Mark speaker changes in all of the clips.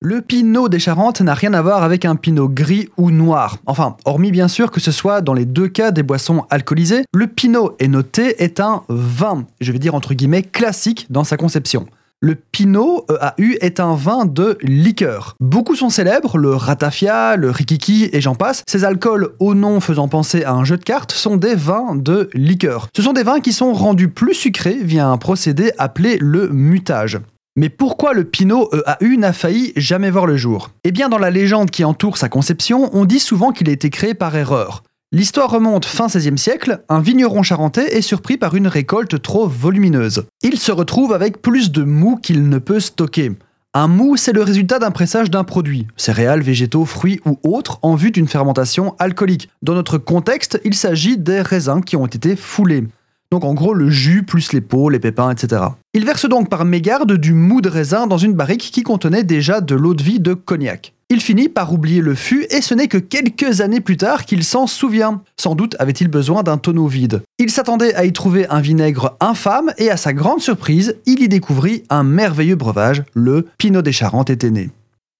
Speaker 1: Le pinot des Charentes n'a rien à voir avec un pinot gris ou noir. Enfin, hormis bien sûr que ce soit dans les deux cas des boissons alcoolisées, le pinot est noté est un vin, je vais dire entre guillemets classique dans sa conception. Le Pinot EAU est un vin de liqueur. Beaucoup sont célèbres, le Ratafia, le Rikiki et j'en passe. Ces alcools au nom faisant penser à un jeu de cartes sont des vins de liqueur. Ce sont des vins qui sont rendus plus sucrés via un procédé appelé le mutage. Mais pourquoi le Pinot EAU n'a failli jamais voir le jour? Eh bien, dans la légende qui entoure sa conception, on dit souvent qu'il a été créé par erreur. L'histoire remonte fin XVIe siècle, un vigneron charentais est surpris par une récolte trop volumineuse. Il se retrouve avec plus de mou qu'il ne peut stocker. Un mou, c'est le résultat d'un pressage d'un produit, céréales, végétaux, fruits ou autres, en vue d'une fermentation alcoolique. Dans notre contexte, il s'agit des raisins qui ont été foulés. Donc en gros le jus plus les peaux, les pépins, etc. Il verse donc par mégarde du mou de raisin dans une barrique qui contenait déjà de l'eau de vie de cognac. Il finit par oublier le fût et ce n'est que quelques années plus tard qu'il s'en souvient. Sans doute avait-il besoin d'un tonneau vide. Il s'attendait à y trouver un vinaigre infâme et à sa grande surprise, il y découvrit un merveilleux breuvage, le Pinot des Charentes était né.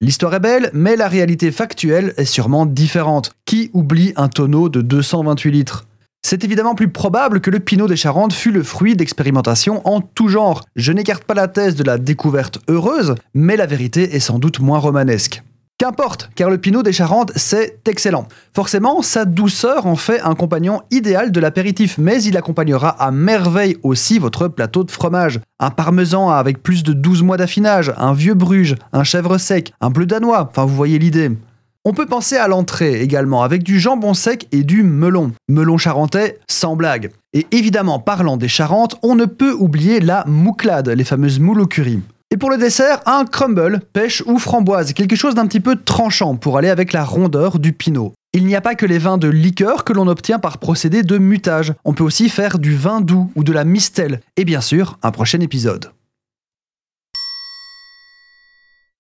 Speaker 1: L'histoire est belle, mais la réalité factuelle est sûrement différente. Qui oublie un tonneau de 228 litres? C'est évidemment plus probable que le Pinot des Charentes fût le fruit d'expérimentations en tout genre. Je n'écarte pas la thèse de la découverte heureuse, mais la vérité est sans doute moins romanesque. Qu'importe, car le Pinot des Charentes, c'est excellent. Forcément, sa douceur en fait un compagnon idéal de l'apéritif, mais il accompagnera à merveille aussi votre plateau de fromage. Un parmesan avec plus de 12 mois d'affinage, un vieux bruges, un chèvre sec, un bleu danois, enfin vous voyez l'idée. On peut penser à l'entrée également, avec du jambon sec et du melon. Melon charentais, sans blague. Et évidemment, parlant des Charentes, on ne peut oublier la mouclade, les fameuses moules au curry. Et pour le dessert, un crumble, pêche ou framboise, quelque chose d'un petit peu tranchant pour aller avec la rondeur du pinot. Il n'y a pas que les vins de liqueur que l'on obtient par procédé de mutage. On peut aussi faire du vin doux ou de la mistelle. Et bien sûr, un prochain épisode.